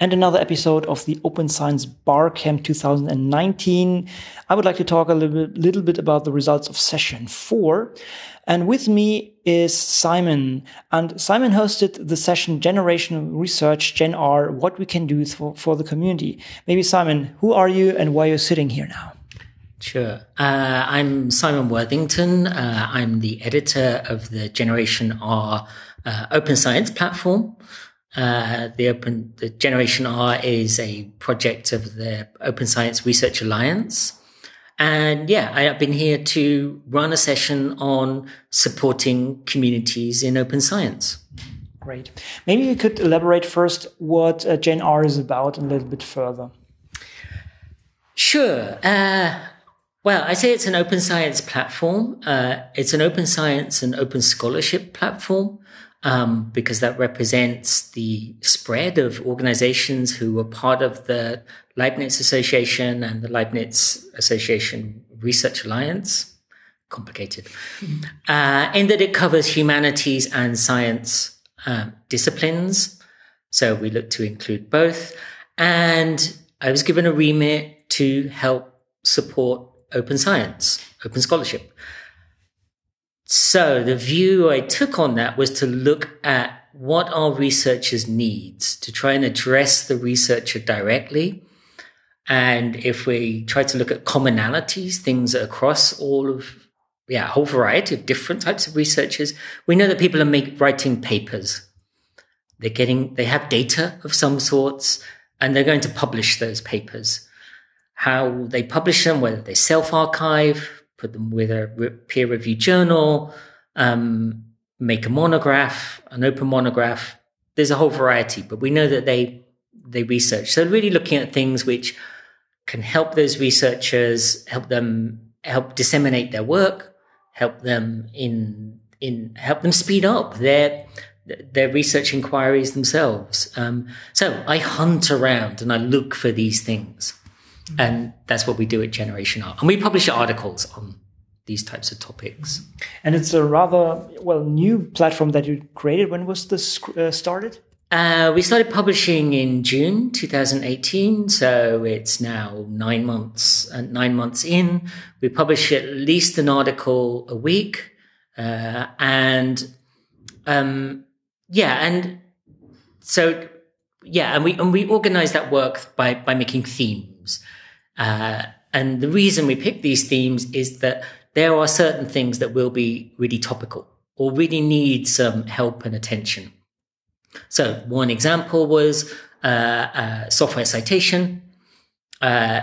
and another episode of the Open Science Barcamp 2019. I would like to talk a little bit, little bit about the results of session four. And with me is Simon. And Simon hosted the session Generation Research, Gen R, what we can do for, for the community. Maybe Simon, who are you and why you're sitting here now? Sure. Uh, I'm Simon Worthington. Uh, I'm the editor of the Generation R uh, open science platform. Uh, the open the Generation R is a project of the Open Science Research Alliance. And yeah, I have been here to run a session on supporting communities in open science. Great. Maybe you could elaborate first what uh, Gen R is about a little bit further. Sure. Uh, well, I say it's an open science platform. Uh, it's an open science and open scholarship platform um, because that represents the spread of organizations who are part of the Leibniz Association and the Leibniz Association Research Alliance. Complicated. Uh, in that it covers humanities and science um, disciplines. So we look to include both. And I was given a remit to help support open science, open scholarship. So the view I took on that was to look at what our researchers needs to try and address the researcher directly. And if we try to look at commonalities, things across all of, yeah, a whole variety of different types of researchers, we know that people are make, writing papers. They're getting, they have data of some sorts and they're going to publish those papers. How they publish them, whether they self archive, put them with a peer reviewed journal, um, make a monograph, an open monograph. There's a whole variety, but we know that they they research. So really looking at things which can help those researchers, help them help disseminate their work, help them in in help them speed up their their research inquiries themselves. Um, so I hunt around and I look for these things. And that's what we do at Generation R. And we publish articles on these types of topics. And it's a rather, well, new platform that you created. When was this uh, started? Uh, we started publishing in June 2018, so it's now nine months. Uh, nine months in, we publish at least an article a week, uh, and um, yeah, and so yeah, and we and we organize that work by by making themes. Uh, and the reason we pick these themes is that there are certain things that will be really topical or really need some help and attention. So one example was uh, uh, software citation. Uh,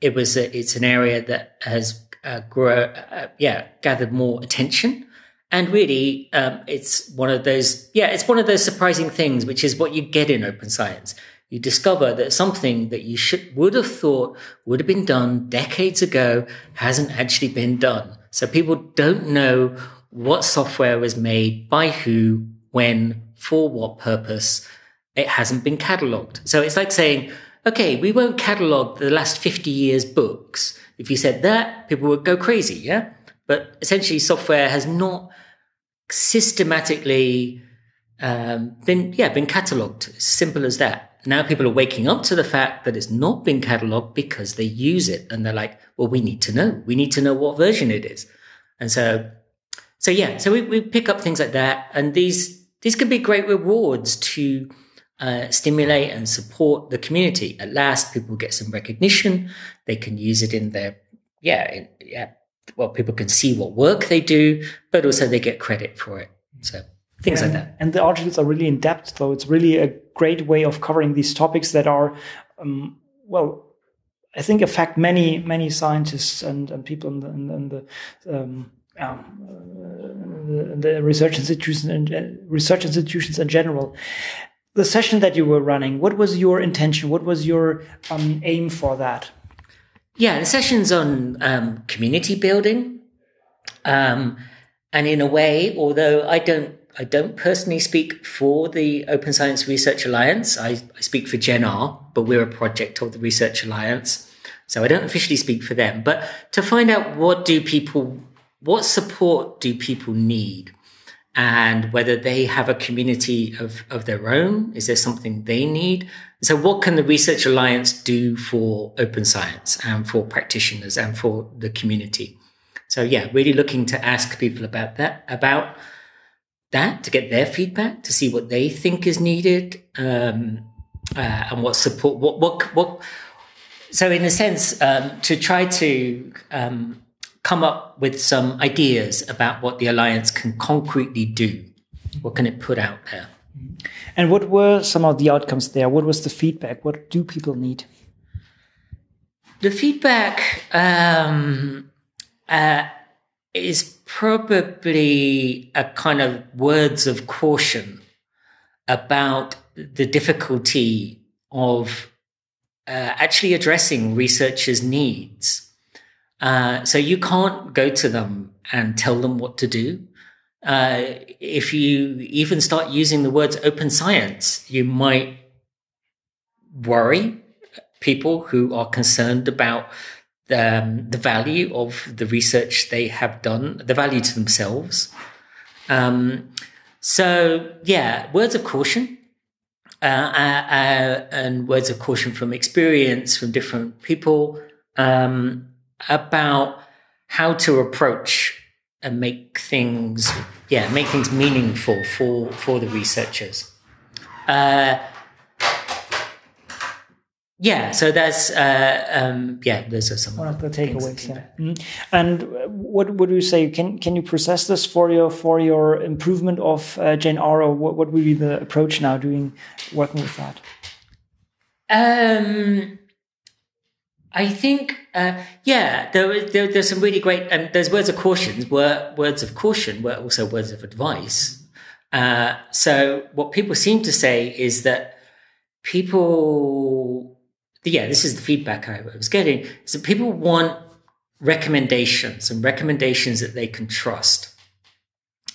it was a, it's an area that has uh, grow, uh, yeah gathered more attention, and really um, it's one of those yeah it's one of those surprising things, which is what you get in open science you discover that something that you should, would have thought would have been done decades ago hasn't actually been done. So people don't know what software was made by who, when, for what purpose. It hasn't been cataloged. So it's like saying, okay, we won't catalog the last 50 years books. If you said that, people would go crazy. Yeah. But essentially software has not systematically um, been, yeah, been cataloged. Simple as that now people are waking up to the fact that it's not been cataloged because they use it and they're like, well, we need to know. We need to know what version it is. And so, so yeah, so we, we pick up things like that. And these, these can be great rewards to uh, stimulate and support the community. At last, people get some recognition. They can use it in their, yeah, in, yeah. Well, people can see what work they do, but also they get credit for it. So things and, like that. And the articles are really in depth, though. It's really a great way of covering these topics that are, um, well, I think affect many many scientists and, and people in the, in, in the um, um, uh, the, research institutions and uh, research institutions in general. The session that you were running, what was your intention? What was your um, aim for that? Yeah, the session's on um, community building, um, and in a way, although I don't I don't personally speak for the Open Science Research Alliance. I, I speak for GenR, but we're a project of the Research Alliance. So I don't officially speak for them, but to find out what do people, what support do people need? and whether they have a community of, of their own. Is there something they need? So what can the Research Alliance do for open science and for practitioners and for the community? So yeah, really looking to ask people about that, about that to get their feedback, to see what they think is needed, um, uh, and what support, what, what, what, so in a sense, um, to try to, um, come up with some ideas about what the alliance can concretely do. What can it put out there? And what were some of the outcomes there? What was the feedback? What do people need? The feedback um, uh, is probably a kind of words of caution about the difficulty of uh, actually addressing researchers' needs. Uh, so you can't go to them and tell them what to do. Uh, if you even start using the words open science, you might worry people who are concerned about um, the value of the research they have done, the value to themselves. Um, so, yeah, words of caution. Uh, uh, uh and words of caution from experience from different people. Um, about how to approach and make things, yeah, make things meaningful for for the researchers. Uh, yeah, so that's uh, um, yeah, those are some one of the takeaways. Yeah. Mm-hmm. And what would you say? Can can you process this for your for your improvement of uh, GenR, or what, what would be the approach now doing working with that? Um, I think, uh, yeah, there, there, there's some really great, and there's words of caution, were words of caution, were also words of advice. Uh, so what people seem to say is that people, yeah, this is the feedback I was getting, is that people want recommendations and recommendations that they can trust.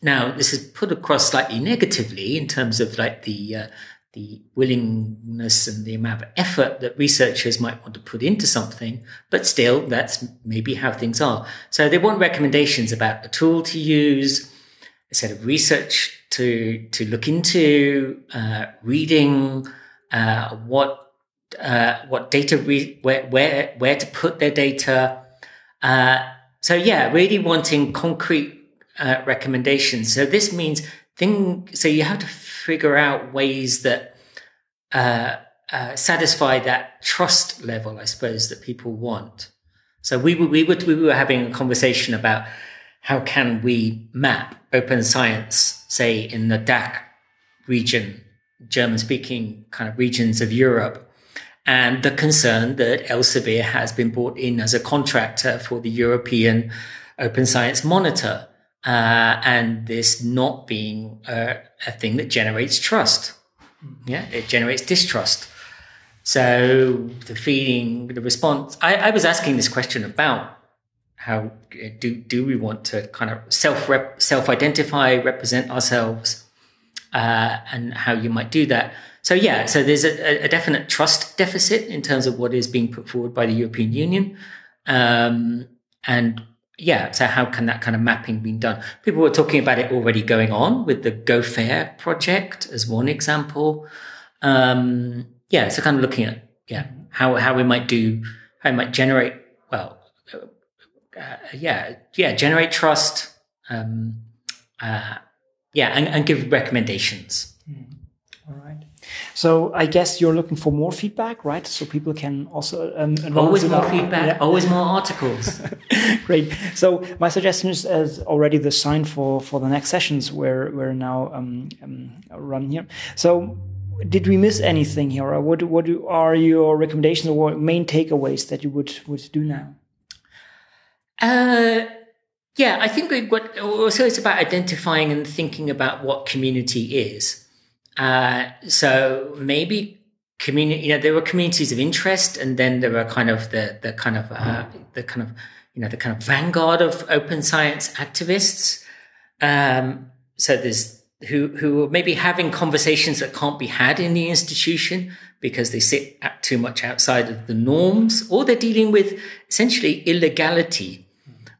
Now, this is put across slightly negatively in terms of like the, uh, the willingness and the amount of effort that researchers might want to put into something, but still, that's maybe how things are. So they want recommendations about a tool to use, a set of research to to look into, uh, reading, uh, what uh, what data re- where where where to put their data. Uh, so yeah, really wanting concrete uh, recommendations. So this means thing. So you have to figure out ways that uh, uh, satisfy that trust level, I suppose, that people want. So we were, we were, we were having a conversation about how can we map open science, say in the DACH region, German speaking kind of regions of Europe, and the concern that Elsevier has been brought in as a contractor for the European Open Science Monitor uh, and this not being a, a, thing that generates trust. Yeah, it generates distrust. So the feeling, the response. I, I was asking this question about how do do we want to kind of self rep, self identify, represent ourselves, uh, and how you might do that. So yeah, so there's a, a, definite trust deficit in terms of what is being put forward by the European Union, um, and yeah, so how can that kind of mapping be done? People were talking about it already going on with the Go Fair project as one example. Um, yeah, so kind of looking at yeah how how we might do how we might generate well uh, yeah yeah generate trust um, uh, yeah and, and give recommendations. Mm. All right. So I guess you're looking for more feedback, right? So people can also um, always more feedback, yeah. always more articles. Great. So my suggestion is as already the sign for for the next sessions where we're now um, um, run here. So did we miss anything here, or what what are your recommendations or main takeaways that you would would do now? Uh. Yeah, I think what also it's about identifying and thinking about what community is. Uh, so maybe community, you know, there were communities of interest, and then there were kind of the the kind of uh, the kind of you know the kind of vanguard of open science activists. Um, so there's who who are maybe having conversations that can't be had in the institution because they sit at too much outside of the norms, or they're dealing with essentially illegality.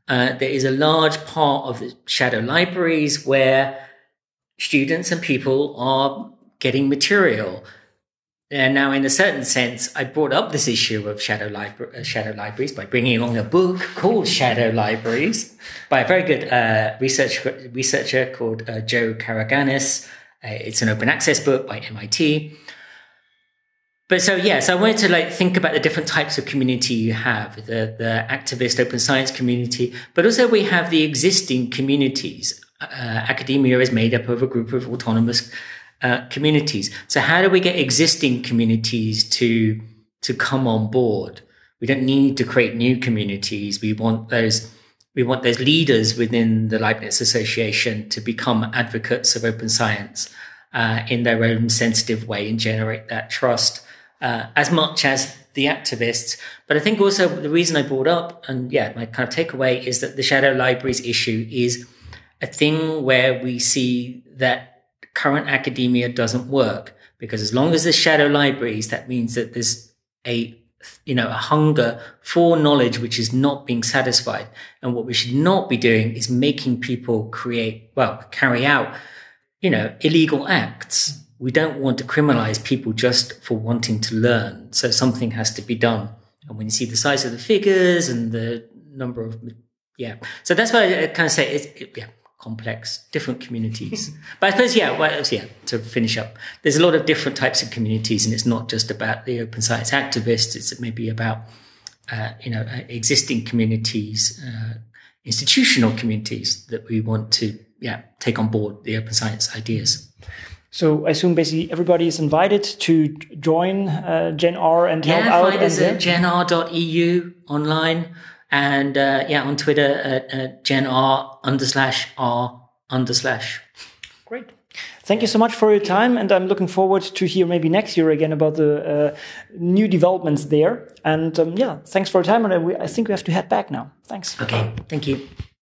Uh, there is a large part of the shadow libraries where students and people are getting material. And now, in a certain sense, I brought up this issue of shadow, libra- uh, shadow libraries by bringing along a book called Shadow Libraries by a very good uh, research, researcher called uh, Joe Karaganis. Uh, it's an open access book by MIT. But so yes, yeah, so I wanted to like think about the different types of community you have, the the activist open science community, but also we have the existing communities. Uh, academia is made up of a group of autonomous uh, communities. So how do we get existing communities to to come on board? We don't need to create new communities. We want those we want those leaders within the Leibniz Association to become advocates of open science uh, in their own sensitive way and generate that trust uh, as much as the activists. But I think also the reason I brought up, and yeah, my kind of takeaway is that the shadow libraries issue is a thing where we see that current academia doesn't work because as long as there's shadow libraries, that means that there's a you know a hunger for knowledge which is not being satisfied and what we should not be doing is making people create well carry out you know illegal acts we don't want to criminalize people just for wanting to learn. So something has to be done. And when you see the size of the figures and the number of, yeah. So that's why I kind of say it's, it, yeah, complex, different communities. but I suppose, yeah, well, yeah, to finish up, there's a lot of different types of communities and it's not just about the open science activists. It's maybe about, uh, you know, uh, existing communities, uh, institutional communities that we want to, yeah, take on board the open science ideas. So I assume basically everybody is invited to join uh, GenR and yeah, help out. Find us at genr.eu online and uh, yeah, on Twitter at, at genr under slash r under slash. Great. Thank you so much for your time, and I'm looking forward to hear maybe next year again about the uh, new developments there. And um, yeah, thanks for your time, and I, I think we have to head back now. Thanks. Okay, thank you.